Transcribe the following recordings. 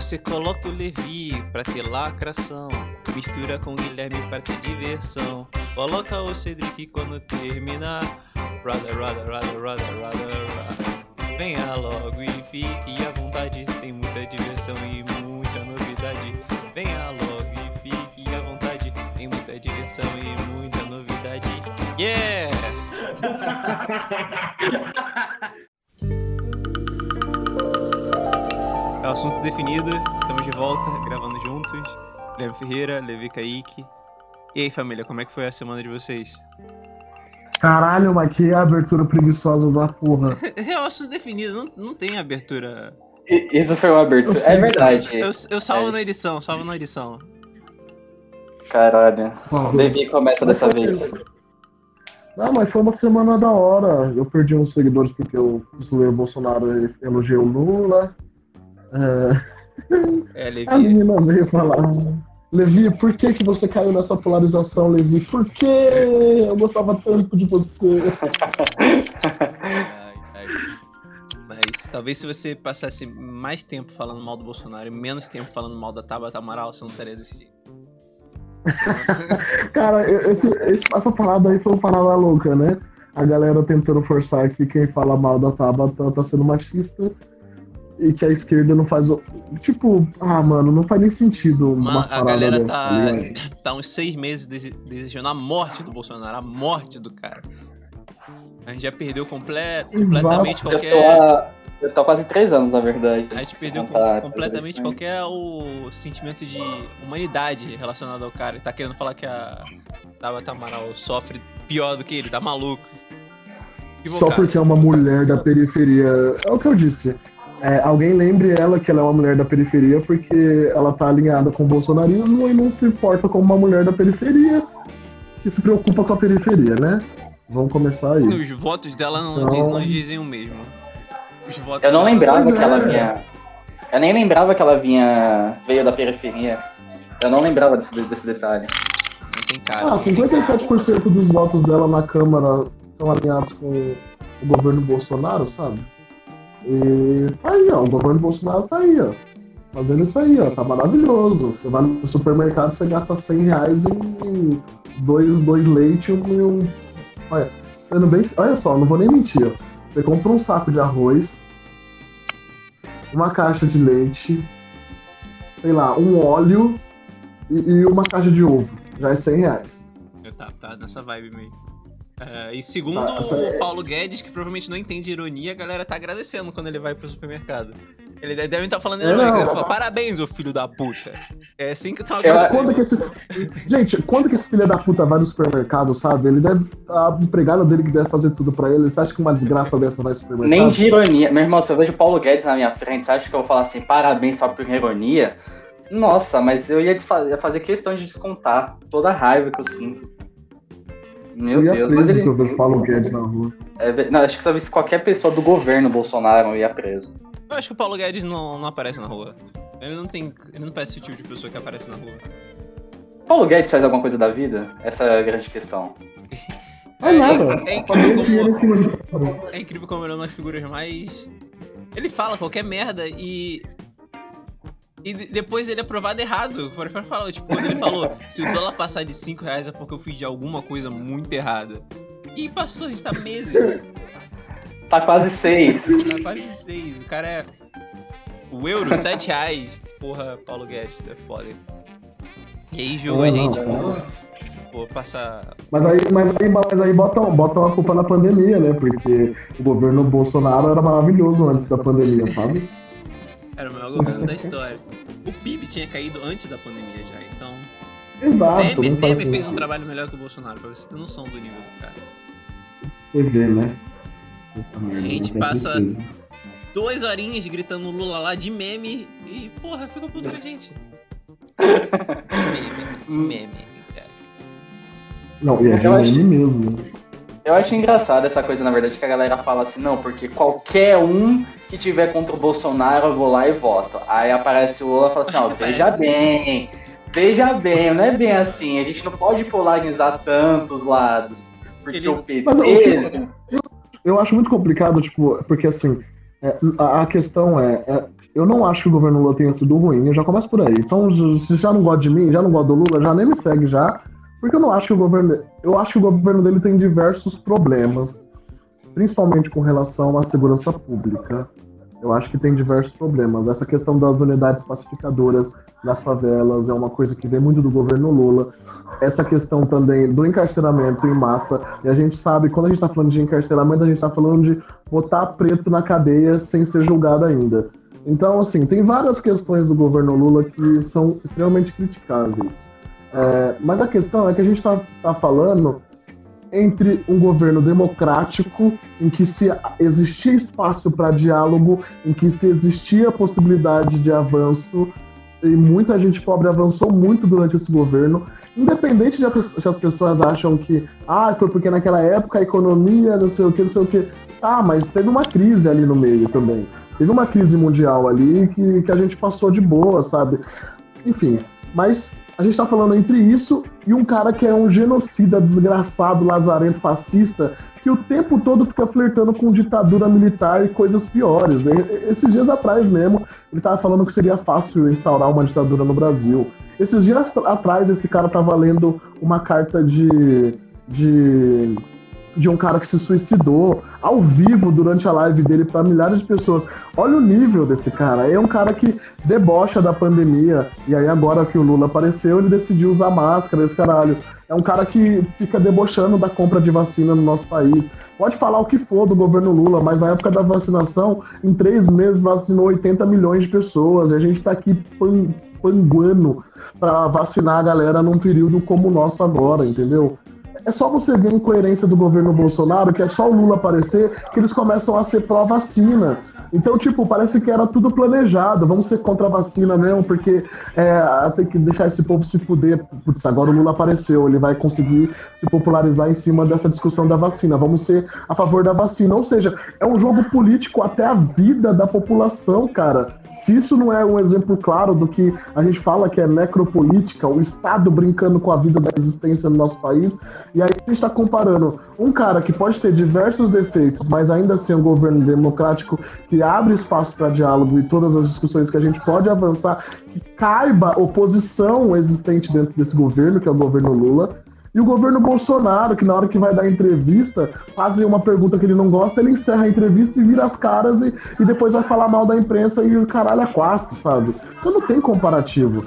Você coloca o Levi pra ter lacração. Mistura com o Guilherme pra ter diversão. Coloca o Cedric quando terminar. Rada, rada, rada, rada, rada. Venha logo e fique à vontade. Tem muita diversão e muita novidade. Venha logo e fique à vontade. Tem muita diversão e muita novidade. Yeah! É o assunto definido, estamos de volta, gravando juntos. Guilherme Ferreira, Levi Kaique. E aí família, como é que foi a semana de vocês? Caralho, mas que abertura preguiçosa da porra. É o assunto definido, não, não tem abertura. Isso foi uma abertura. É verdade. Eu, eu salvo É. na edição, salvo na edição. Caralho. Levi começa mas dessa vez. Não, mas foi uma semana da hora. Eu perdi uns seguidores porque eu zoei o Bolsonaro e elogiei o Lula. É, É, a Levi. menina veio falar. Levi, por que, que você caiu nessa polarização, Levi? Por que eu gostava tanto de você? Ai, ai. Mas talvez se você passasse mais tempo falando mal do Bolsonaro e menos tempo falando mal da Tabata Amaral, você não estaria desse jeito. Cara, esse, esse- essa parada aí foi uma parada louca, né? A galera tentando forçar que quem fala mal da Tabata tá sendo machista e que a esquerda não faz. o- Tipo, ah, mano, não faz nem sentido uma Mano, a galera dessa, tá, tá tá uns seis meses dese- desejando a morte do Bolsonaro, a morte do cara. A gente já perdeu comple completamente Eu qualquer. tô, há, eu tô há quase três anos, na verdade. A gente perdeu contar completamente qualquer o sentimento de humanidade relacionado ao cara. Ele tá querendo falar que a Tabata Amaral sofre pior do que ele, tá maluco. Só porque é uma mulher da periferia. É o que eu disse. É, alguém lembre ela que ela é uma mulher da periferia porque ela tá alinhada com o bolsonarismo e não se porta como uma mulher da periferia que se preocupa com a periferia, né? Vamos começar aí. Os votos dela não, Então- não dizem o mesmo. Os votos Eu não lembrava que ela é. vinha. Eu nem lembrava que ela vinha. veio da periferia. Eu não lembrava desse, desse detalhe. Não tem cara. Ah, não tem cara. 57% dos votos dela na Câmara estão alinhados com o governo Bolsonaro, sabe? E tá aí, ó. O governo Bolsonaro tá aí, ó. Fazendo isso aí, ó. Tá maravilhoso. Você vai no supermercado, você gasta 100 reais em dois, dois leite e um. Olha, sendo bem. Olha só, não vou nem mentir, ó. Você compra um saco de arroz, uma caixa de leite, sei lá, um óleo e, e uma caixa de ovo. Já é 100 reais. Eu Tá, tá nessa vibe mesmo. É, e segundo Tá, essa o é- Paulo Guedes, que provavelmente não entende ironia, a galera tá agradecendo quando ele vai pro supermercado. Ele deve estar falando É, irônica. não. ele fala, Parabéns, ô filho da puta. É assim que Eu- agradecendo. Quando que esse... Gente, quando que esse filho da puta vai no supermercado, sabe? Ele deve. A empregada dele que deve fazer tudo pra ele. Você acha que uma desgraça dessa vai no supermercado? Nem de ironia. Meu irmão, se eu vejo o Paulo Guedes na minha frente, você acha que eu vou falar assim, parabéns só por ironia? Nossa, mas eu ia fazer questão de descontar toda a raiva que eu sinto. Meu Eu ia Deus, mas preso ele. se eu ver o Paulo Guedes na rua. É não, acho que se eu visse qualquer pessoa do governo Bolsonaro, ia preso. Eu acho que o Paulo Guedes não, não aparece na rua. Ele não tem. Ele não parece o tipo de pessoa que aparece na rua. Paulo Guedes faz alguma coisa da vida? Essa é a grande questão. Não é nada. é incrível em como, cima de- é incrível como ele é uma das figuras mais. Ele fala qualquer merda e. E de- depois ele é provado errado. Por exemplo, fala, tipo, quando ele falou, se o dólar passar de 5 reais é porque eu fiz de alguma coisa muito errada. E passou, a gente tá meses. Tá quase seis. Tá quase 6. O cara é. O euro, 7 reais. Porra, Paulo Guedes, tu é foda. E aí julga a Não, gente não. por passar. Mas aí, mas aí, mas aí botam, botam a culpa na pandemia, né? Porque o governo Bolsonaro era maravilhoso antes da pandemia, sabe? Era o melhor governo da história. O PIB tinha caído antes da pandemia já, então. Exato. Temer, Temer fez um trabalho melhor que o Bolsonaro, pra você ter noção do nível do cara. Você vê, né? A gente passa-. Duas horinhas gritando Lula lá de meme e, porra, fica puto com a gente. meme, meme, cara. Não, e é Eu acho- mesmo. Eu acho engraçado essa coisa, na verdade, que a galera fala assim, não, porque qualquer um que tiver contra o Bolsonaro, eu vou lá e voto. Aí aparece o Lula e fala assim, ó, veja bem, veja bem, não é bem assim, a gente não pode polarizar tantos lados. Porque Ele- o PT. Mas eu, eu acho muito complicado, tipo, porque assim, é, a, a questão é, é, eu não acho que o governo Lula tenha sido ruim, eu já começo por aí. Então, se já não gosta de mim, já não gosta do Lula, já nem me segue já, porque eu não acho que o governo, eu acho que o governo dele tem diversos problemas, principalmente com relação à segurança pública. Eu acho que tem diversos problemas. Essa questão das unidades pacificadoras nas favelas é uma coisa que vem muito do governo Lula. Essa questão também do encarceramento em massa. E a gente sabe, quando a gente está falando de encarceramento, a gente está falando de botar preto na cadeia sem ser julgado ainda. Então, assim, tem várias questões do governo Lula que são extremamente criticáveis. É, mas a questão é que a gente está tá falando entre um governo democrático, em que se existia espaço para diálogo, em que se existia possibilidade de avanço, e muita gente pobre avançou muito durante esse governo, independente de as pessoas acham que, ah, foi porque naquela época a economia, não sei o que, não sei o que. Tá, mas teve uma crise ali no meio também. Teve uma crise mundial ali que, que a gente passou de boa, sabe? Enfim, mas a gente tá falando entre isso e um cara que é um genocida desgraçado, lazarento, fascista, que o tempo todo fica flertando com ditadura militar e coisas piores. Né? Esses dias atrás mesmo, ele tava falando que seria fácil instaurar uma ditadura no Brasil. Esses dias atrás, esse cara tava lendo uma carta de. de de um cara que se suicidou ao vivo durante a live dele para milhares de pessoas. Olha o nível desse cara. É um cara que debocha da pandemia. E aí, agora que o Lula apareceu, ele decidiu usar máscara, esse caralho. É um cara que fica debochando da compra de vacina no nosso país. Pode falar o que for do governo Lula, mas na época da vacinação, em três meses vacinou 80 milhões de pessoas. E a gente tá aqui panguando para vacinar a galera num período como o nosso agora, entendeu? É só você ver a incoerência do governo Bolsonaro, que é só o Lula aparecer, que eles começam a ser pró-vacina. Então, tipo, parece que era tudo planejado. Vamos ser contra a vacina mesmo, porque é, tem que deixar esse povo se fuder. Putz, agora o Lula apareceu, ele vai conseguir se popularizar em cima dessa discussão da vacina. Vamos ser a favor da vacina. Ou seja, é um jogo político até a vida da população, cara. Se isso não é um exemplo claro do que a gente fala que é necropolítica, o Estado brincando com a vida da existência no nosso país, e aí a gente está comparando um cara que pode ter diversos defeitos, mas ainda assim é um governo democrático que abre espaço para diálogo e todas as discussões que a gente pode avançar, que caiba oposição existente dentro desse governo, que é o governo Lula, e o governo Bolsonaro, que na hora que vai dar entrevista, fazem uma pergunta que ele não gosta, ele encerra a entrevista e vira as caras e, e depois vai falar mal da imprensa e o caralho é quatro, sabe? Então não tem comparativo.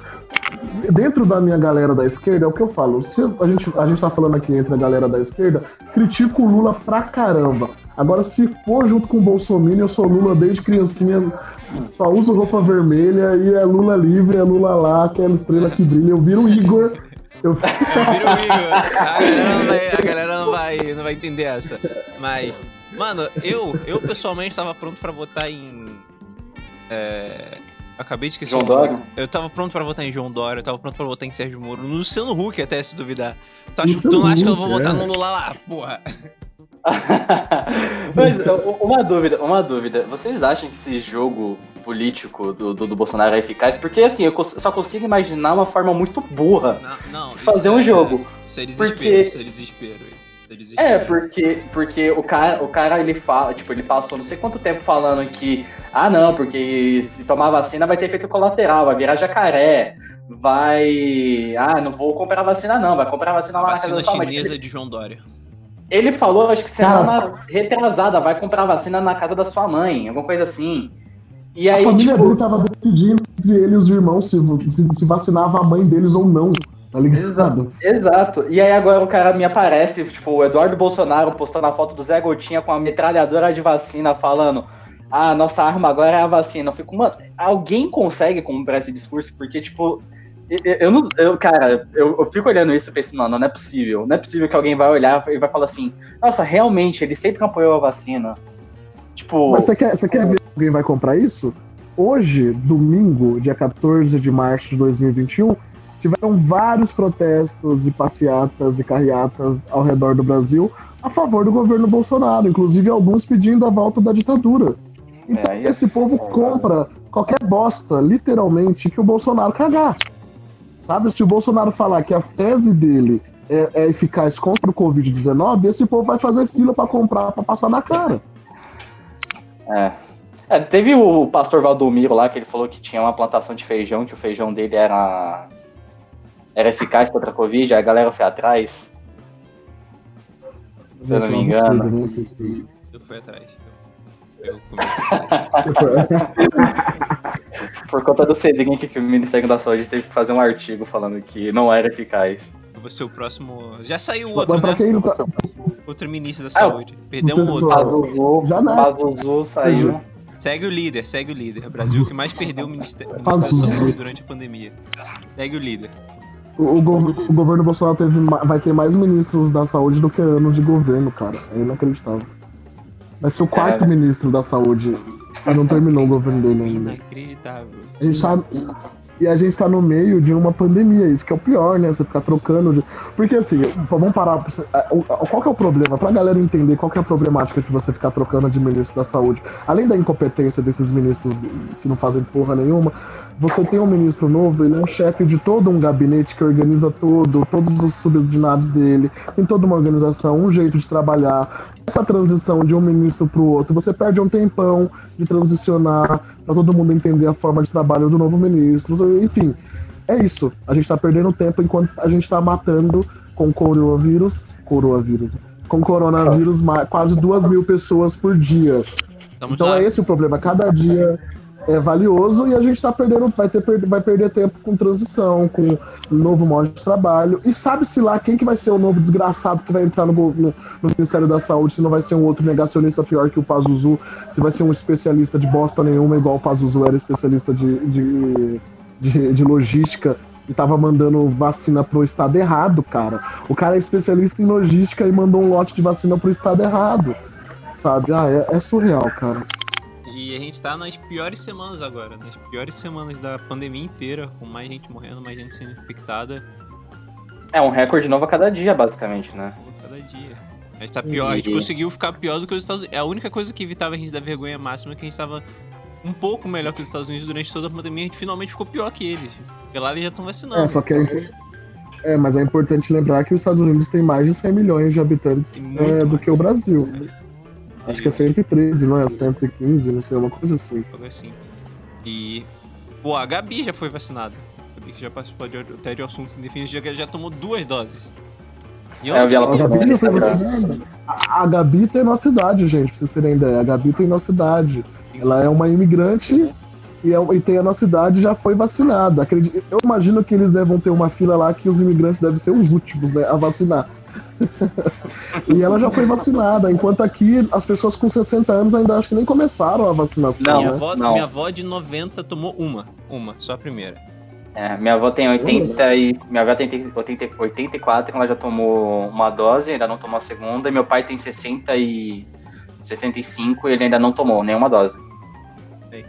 Dentro da minha galera da esquerda, é o que eu falo. Se a gente, a gente tá falando aqui entre a galera da esquerda, critico o Lula pra caramba. Agora, se for junto com o Bolsonaro, eu sou Lula desde criancinha, só uso roupa vermelha e é Lula livre, é Lula lá, aquela estrela que brilha. Eu viro o Igor eu... Vira o Igor. A galera, não vai, a galera não vai, não vai entender essa. Mas, mano, eu, eu pessoalmente tava pronto pra votar em. É... Acabei de esquecer. João Dória? Eu tava pronto pra votar em João Dória, eu tava pronto pra votar em Sérgio Moro, no Luciano Huck até se duvidar. Tu, acha, tu não acha que eu vou votar no Lula lá, porra? Mas uma dúvida, uma dúvida. Vocês acham que esse jogo político do, do, do Bolsonaro é eficaz? Porque assim, eu só consigo imaginar uma forma muito burra não, não, de fazer um é, jogo. Isso é desespero, porque... isso é desespero. É, porque, porque o, cara, o cara, ele fala, tipo, ele passou não sei quanto tempo falando que, ah, não, porque se tomar vacina vai ter efeito colateral, vai virar jacaré, vai. Ah, não vou comprar vacina, não, vai comprar vacina lá vacina na casa da sua chinesa de João Dória. Ele falou, acho que semana Cara, retrasada, vai comprar vacina na casa da sua mãe, alguma coisa assim. E aí, a família tipo... dele tava decidindo entre ele e os irmãos se, se, se, vacinava a mãe deles ou não. Tá ligado? Exato, exato. E aí agora o cara me aparece, tipo, o Eduardo Bolsonaro postando a foto do Zé Gotinha com a metralhadora de vacina falando. Ah, nossa arma agora é a vacina. Eu fico, mano, alguém consegue comprar esse discurso? Porque, tipo, eu, eu, não, eu cara, eu, eu, fico olhando isso e penso, não, não é possível. Não é possível que alguém vai olhar e vai falar assim, nossa, realmente, ele sempre apoiou a vacina. Tipo. Mas você quer, você quer ver alguém vai comprar isso? Hoje, domingo, dia 14 de março de 2021, tiveram vários protestos e passeatas e carreatas ao redor do Brasil a favor do governo Bolsonaro, inclusive alguns pedindo a volta da ditadura. Então, é, esse povo compra qualquer bosta, literalmente, que o Bolsonaro cagar. Sabe, se o Bolsonaro falar que a tese dele é, é eficaz contra o Covid-19, esse povo vai fazer fila para comprar, para passar na cara. É. É, teve o pastor Valdomiro lá que ele falou que tinha uma plantação de feijão, que o feijão dele era era eficaz contra a Covid, aí a galera foi atrás. Se eu não me engano. Eu fui atrás. Eu Por conta do Cedrinho que o Ministério da Saúde teve que fazer um artigo falando que não era eficaz. Eu vou ser o próximo. Já saiu outro, né? tá... Outro ministro da Ah, saúde. Perdemos um pessoal- outro. Pazuzu, saiu. Segue o líder, segue o líder. O Brasil que mais perdeu o Ministério, o Faz Ministério da. Saúde durante a pandemia. Segue o líder. O, o gov- o governo Bolsonaro teve vai ter mais ministros da saúde do que anos de governo, cara. É inacreditável. Vai ser o quarto É. ministro da saúde e não terminou o governo dele ainda. Inacreditável. A gente tá, e a gente tá no meio de uma pandemia, isso que é o pior, né? Você ficar trocando. De... Porque assim, vamos parar. o- Qual que é o problema? Pra galera entender qual que é a problemática de você ficar trocando de ministro da saúde. Além da incompetência desses ministros que não fazem porra nenhuma, você tem um ministro novo, ele é um chefe de todo um gabinete que organiza todo, todos os subordinados dele, tem toda uma organização, um jeito de trabalhar. Essa transição de um ministro para o outro, você perde um tempão de transicionar, para todo mundo entender a forma de trabalho do novo ministro, enfim. É isso. A gente está perdendo tempo enquanto a gente está matando com coronavírus, coronavírus, com coronavírus quase duas mil pessoas por dia. Estamos Então lá. é esse o problema. Cada dia é valioso e a gente tá perdendo, vai, ter, vai perder tempo com transição, com novo modo de trabalho. E sabe-se lá quem que vai ser o novo desgraçado que vai entrar no, no- no Ministério da Saúde, se não vai ser um outro negacionista pior que o Pazuzu, se vai ser um especialista de bosta nenhuma, igual o Pazuzu era especialista de, de, de, de logística e tava mandando vacina pro estado errado, cara. O cara é especialista em logística e mandou um lote de vacina pro estado errado. Sabe? Ah, é- é surreal, cara. E a gente tá nas piores semanas agora, nas piores semanas da pandemia inteira, com mais gente morrendo, mais gente sendo infectada É um recorde novo a cada dia, basicamente, né? a cada dia. A gente tá pior, a gente E- conseguiu ficar pior do que os Estados Unidos. É a única coisa que evitava a gente da vergonha máxima é que a gente tava um pouco melhor que os Estados Unidos durante toda a pandemia, a gente finalmente ficou pior que eles. Porque lá eles já estão vacinando. É, só que é, é, mas é importante lembrar que os Estados Unidos tem mais de 100 milhões de habitantes é, do mais. que o Brasil. Acho que é 113, não é? 115, não sei, uma coisa assim. Algo assim. E. Pô, a Gabi já foi vacinada. A Gabi que já participou de, até de assuntos indefinidos, já, já tomou duas doses. E É, eu vi ela A postando Gabi, não foi? A- a Gabi tem nossa idade, gente, pra vocês terem ideia. A Gabi tem nossa idade. Ela é uma imigrante e, é- e tem a nossa idade e já foi vacinada. Eu imagino que eles devem ter uma fila lá que os imigrantes devem ser os últimos né, a vacinar. E ela já foi vacinada, enquanto aqui as pessoas com 60 anos ainda acho que nem começaram a vacinação. Não, minha, né? avó, não. minha avó de 90 tomou uma. Uma, só a primeira. É, minha avó tem 80 e. Minha avó tem 80, 84, ela já tomou uma dose, ainda não tomou a segunda, e meu pai tem 60 e 65 e ele ainda não tomou nenhuma dose.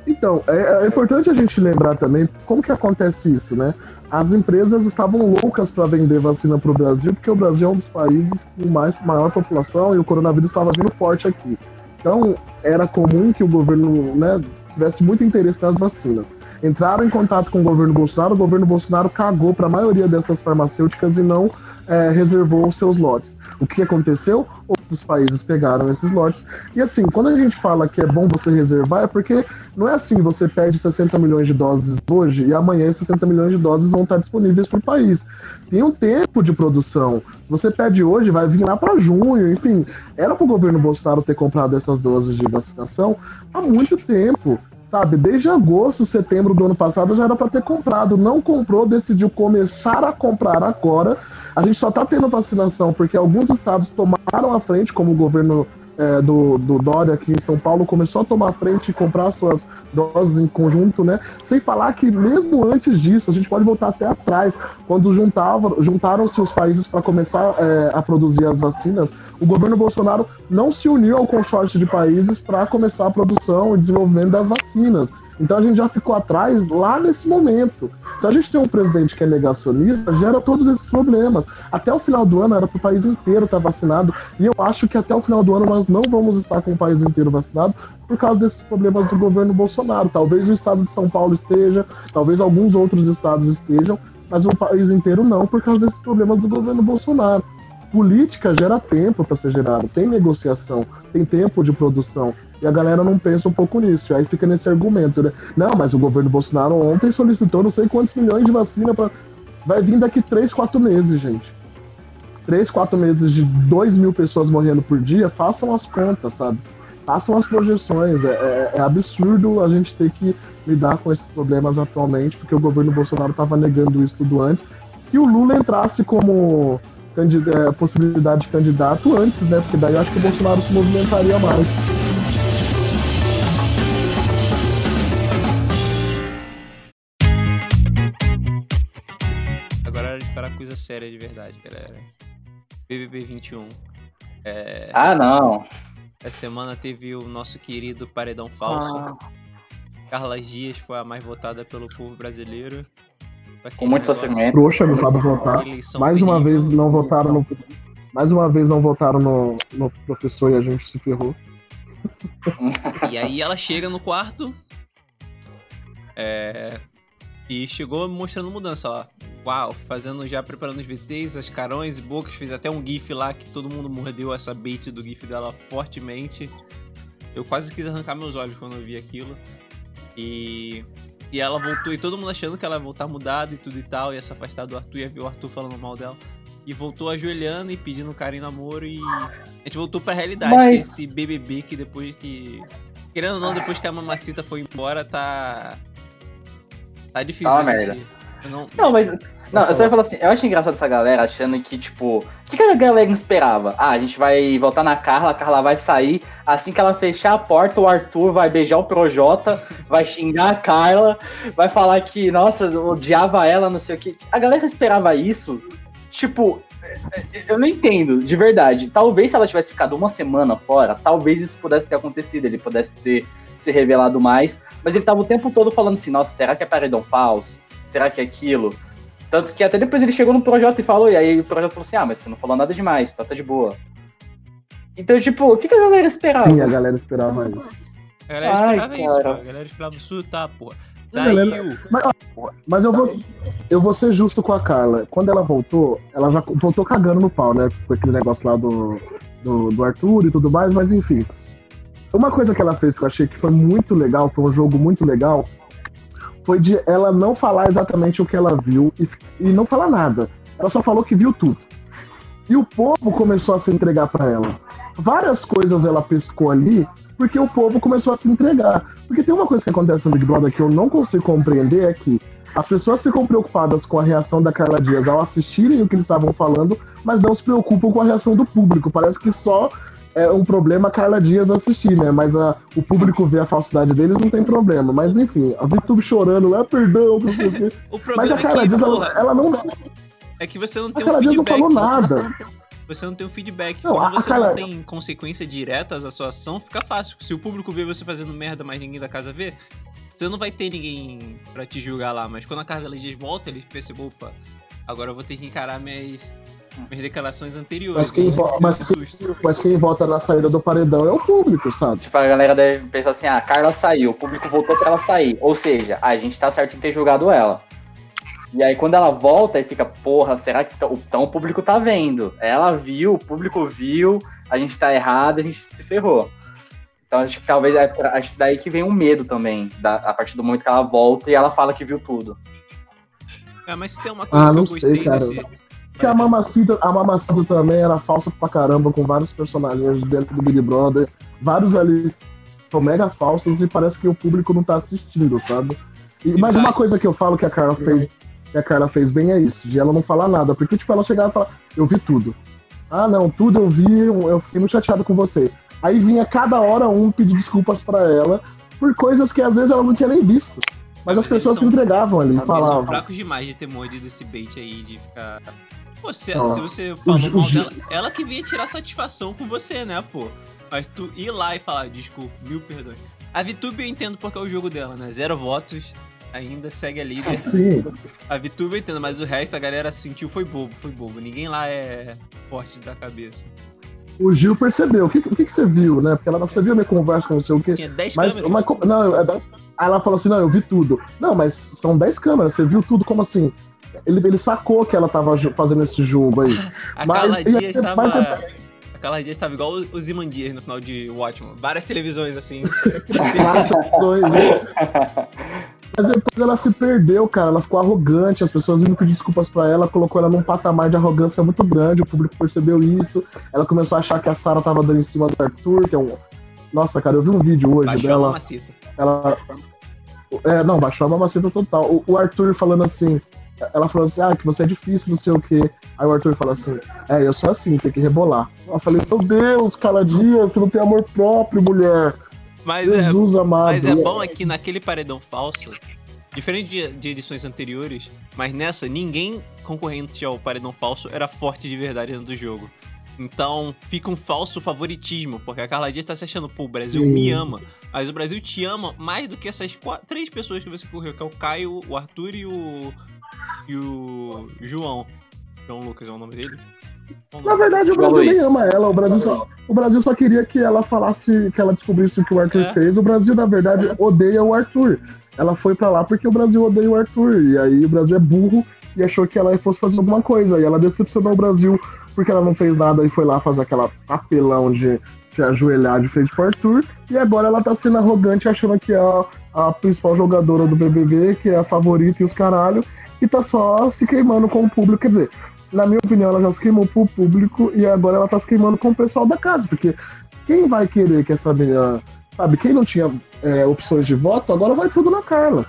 Então, é, é importante a gente lembrar também como que acontece isso, né? As empresas estavam loucas para vender vacina para o Brasil, porque o Brasil é um dos países com mais, maior população e o coronavírus estava vindo forte aqui. Então, era comum que o governo né, tivesse muito interesse nas vacinas. Entraram em contato com o governo Bolsonaro, o governo Bolsonaro cagou para a maioria dessas farmacêuticas e não é, reservou os seus lotes. O que aconteceu? Outros países pegaram esses lotes. E assim, quando a gente fala que é bom você reservar, é porque não é assim, você perde 60 milhões de doses hoje e amanhã esses 60 milhões de doses vão estar disponíveis para o país. Tem um tempo de produção. Você pede hoje, vai vir lá para junho, enfim. Era para o governo Bolsonaro ter comprado essas doses de vacinação há muito tempo. Sabe, desde agosto, setembro do ano passado já era para ter comprado. Não comprou, decidiu começar a comprar agora. A gente só está tendo vacinação porque alguns estados tomaram a frente, como o governo é, do, do Dória aqui em São Paulo começou a tomar frente e comprar suas doses em conjunto, né? Sem falar que mesmo antes disso, a gente pode voltar até atrás, quando juntava, juntaram-se os países para começar é, a produzir as vacinas, o governo Bolsonaro não se uniu ao consórcio de países para começar a produção e desenvolvimento das vacinas. Então a gente já ficou atrás lá nesse momento. Se a gente tem um presidente que é negacionista, gera todos esses problemas. Até o final do ano era para o país inteiro estar vacinado. E eu acho que até o final do ano nós não vamos estar com o país inteiro vacinado por causa desses problemas do governo Bolsonaro. Talvez o estado de São Paulo esteja, talvez alguns outros estados estejam, mas o país inteiro não, por causa desses problemas do governo Bolsonaro. Política gera tempo para ser gerado, tem negociação, tem tempo de produção. E a galera não pensa um pouco nisso. Aí fica nesse argumento, né? Não, mas o governo Bolsonaro ontem solicitou não sei quantos milhões de vacina para. Vai vir daqui 3, 4 meses, gente. 3, 4 meses de 2 mil pessoas morrendo por dia, façam as contas, sabe? Façam as projeções. É, é, é absurdo a gente ter que lidar com esses problemas atualmente, porque o governo Bolsonaro estava negando isso tudo antes. Que o Lula entrasse como é, possibilidade de candidato antes, né? Porque daí eu acho que o Bolsonaro se movimentaria mais. Agora de parar coisa séria de verdade, galera. BBB 21. É... Ah, não. Essa semana teve o nosso querido Paredão Falso. Ah. Carla Dias foi a mais votada pelo povo brasileiro. Com muito sofrimento. Trouxa, não sabe votar. Mais uma vez não votaram no. Mais uma vez não votaram no, no professor e a gente se ferrou. E aí ela chega no quarto. É, e chegou mostrando mudança lá. Uau, fazendo já preparando os VTs, as carões e bocas. Fez até um GIF lá que todo mundo mordeu essa bait do GIF dela fortemente. Eu quase quis arrancar meus olhos quando eu vi aquilo. E e ela voltou, e todo mundo achando que ela ia voltar mudada e tudo e tal, ia se afastar do Arthur, ia ver o Arthur falando mal dela. E voltou ajoelhando e pedindo carinho namoro e a gente voltou pra realidade, Mas... que esse BBB que depois que... Querendo ou não, depois que a Mamacita foi embora, tá... Tá difícil ah, assistir. Não... não, mas não, eu só ia falar assim, eu acho engraçado essa galera achando que, tipo, o que, que a galera esperava? Ah, a gente vai voltar na Carla, a Carla vai sair, assim que ela fechar a porta, o Arthur vai beijar o Projota, vai xingar a Carla, vai falar que, nossa, odiava ela, não sei o que. A galera esperava isso, tipo, eu não entendo, de verdade. Talvez se ela tivesse ficado uma semana fora, talvez isso pudesse ter acontecido, ele pudesse ter se revelado mais, mas ele tava o tempo todo falando assim, nossa, será que é paredão falso? Será que é aquilo? Tanto que até depois ele chegou no projeto e falou, e aí o projeto falou assim: ah, mas você não falou nada demais, tá, tá de boa. Então, tipo, o que, que a galera esperava? Sim, a galera esperava isso. A galera Ai, esperava cara. isso, pô. A galera esperava surtar, pô. Saiu. Mas, mas, eu, vou, eu vou ser justo com a Carla. Quando ela voltou, ela já voltou cagando no pau, né? Com aquele negócio lá do, do, do Arthur e tudo mais, mas enfim. Uma coisa que ela fez que eu achei que foi muito legal, foi um jogo muito legal, foi de ela não falar exatamente o que ela viu e, e não falar nada. Ela só falou que viu tudo. E o povo começou a se entregar para ela. Várias coisas ela pescou ali porque o povo começou a se entregar. Porque tem uma coisa que acontece no Big Brother que eu não consigo compreender é que as pessoas ficam preocupadas com a reação da Carla Dias ao assistirem o que eles estavam falando, mas não se preocupam com a reação do público. Parece que só é um problema a Carla Dias assistir, né? Mas a, o público vê a falsidade deles, não tem problema. Mas enfim, a VTube chorando lá, perdão, Mas a Carla é que, Dias, ela, ela, não. É que você não tem a um feedback. não falou nada. Você não tem um feedback. Não, Quando você Carla... não tem consequência diretas à sua ação, fica fácil. Se o público vê você fazendo merda, mas ninguém da casa vê, você não vai ter ninguém pra te julgar lá. Mas quando a Carla Dias volta, ele percebeu, opa, agora eu vou ter que encarar minhas minhas declarações anteriores. Mas quem, né? mas, mas quem vota na saída do paredão é o público, sabe? Tipo, a galera deve pensar assim, ah, a Carla saiu, o público votou pra ela sair. Ou seja, a gente tá certo em ter julgado ela. E aí quando ela volta e fica, porra, será que então, então o público tá vendo? Ela viu, o público viu, a gente tá errado, a gente se ferrou. Então acho que talvez é acho que daí que vem um medo também, da, a partir do momento que ela volta e ela fala que viu tudo. É, mas tem uma coisa ah, que eu gostei sei, desse, que a Mamacita, a Mamacita também era falsa pra caramba, com vários personagens dentro do Big Brother. Vários ali são mega falsos e parece que o público não tá assistindo, sabe? E, mas uma coisa que eu falo que a Carla fez, que a Carla fez bem é isso, de ela não falar nada. Porque, tipo, ela chegava e falava, eu vi tudo. Ah, não, tudo eu vi, eu fiquei muito chateado com você. Aí vinha cada hora um pedir desculpas para ela por coisas que às vezes ela não tinha nem visto. Mas, mas as pessoas são, se entregavam ali, falavam. Eles são fracos demais de ter mordido esse bait aí, de ficar Pô, se, se você falou mal dela, ela que vinha tirar satisfação com você, né, pô? Mas tu ir lá e falar, desculpa, mil perdões. A VTube eu entendo porque é o jogo dela, né? Zero votos, ainda segue a líder. Sim. A VTube eu entendo, mas o resto a galera sentiu foi bobo, foi bobo. Ninguém lá é forte da cabeça. O Gil percebeu. O que, o que, você viu, né? Porque ela não viu minha conversa com você o quê. Tinha 10 mas, câmeras. Mas, não, é 10... Aí ela falou assim: não, eu vi tudo. Não, mas são 10 câmeras, você viu tudo como assim? Ele, ele sacou que ela tava fazendo esse jogo aí. A Mas- Carla e- Dias mas- estava. A Carla Dias estava igual o Zimandias no final de Watchmen. Várias televisões assim. Dois, né? Mas depois ela se perdeu, cara. Ela ficou arrogante, as pessoas vindo pedir desculpas pra ela, colocou ela num patamar de arrogância muito grande, o público percebeu isso. Ela começou a achar que a Sarah tava dando em cima do Arthur, que é um. Nossa, cara, eu vi um vídeo hoje Baixou a dela. mamacita. Ela. É, não, baixou a mamacita total. O, o Arthur falando assim. Ela falou assim, ah, que você é difícil, não sei o quê. Aí o Arthur fala assim, é, eu sou assim, tem que rebolar. Eu falei, meu Deus, caladinha, você não tem amor próprio, mulher. Mas é, Jesus amado. mas é bom aqui naquele paredão falso. Diferente de, de edições anteriores, mas nessa ninguém concorrente ao paredão falso era forte de verdade dentro do jogo. Então fica um falso favoritismo, porque a Carla Dias tá se achando, pô, o Brasil Sim. me ama. Mas o Brasil te ama mais do que essas quatro, três pessoas que você correu, que é o Caio, o Arthur e o. e o João. João Lucas é o nome dele? Na verdade, o João Brasil nem Luiz. ama ela. O Brasil, só, o Brasil só queria que ela falasse, que ela descobrisse o que o Arthur É. fez. O Brasil, na verdade, odeia o Arthur. Ela foi pra lá porque o Brasil odeia o Arthur. E aí o Brasil é burro e achou que ela fosse fazer alguma coisa. E ela decepcionou o Brasil porque ela não fez nada e foi lá fazer aquela papelão de se ajoelhar de frente pro Arthur. E agora ela tá sendo arrogante, achando que é a, a principal jogadora do BBB, que é a favorita e os caralho. E tá só se queimando com o público. Quer dizer, na minha opinião, ela já se queimou pro público e agora ela tá se queimando com o pessoal da casa, porque quem vai querer que essa menina, sabe, quem não tinha é, opções de voto, agora vai tudo na Carla,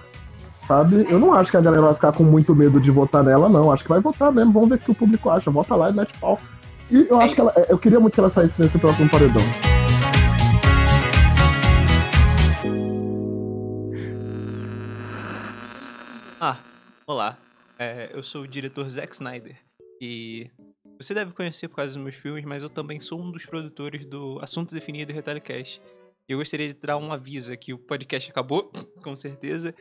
sabe? Eu não acho que a galera vai ficar com muito medo de votar nela, não. Acho que vai votar mesmo, vamos ver o que o público acha. Vota lá e mete pau. E eu acho que ela, eu queria muito que ela saísse nesse próximo paredão. Olá. É, eu sou o diretor Zack Snyder. E você deve conhecer por causa dos meus filmes, mas eu também sou um dos produtores do Assunto Definido e Retelecast. E eu gostaria de dar um aviso aqui. O podcast acabou, com certeza.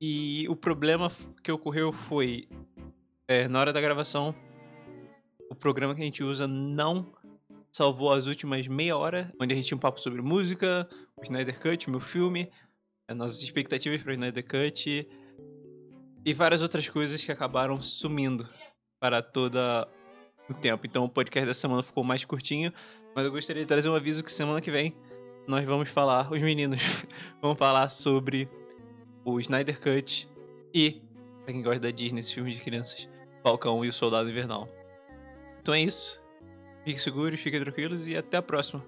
E o problema que ocorreu foi, é, na hora da gravação, o programa que a gente usa não salvou as últimas meia hora, onde a gente tinha um papo sobre música, o Snyder Cut, meu filme, as nossas expectativas para o Snyder Cut e várias outras coisas que acabaram sumindo para toda o tempo. Então o podcast da semana ficou mais curtinho, mas eu gostaria de trazer um aviso que semana que vem nós vamos falar, os meninos vão falar sobre o Snyder Cut e, pra quem gosta da Disney, esses filmes de crianças, Falcão e o Soldado Invernal. Então é isso. Fiquem seguros, fiquem tranquilos e até a próxima.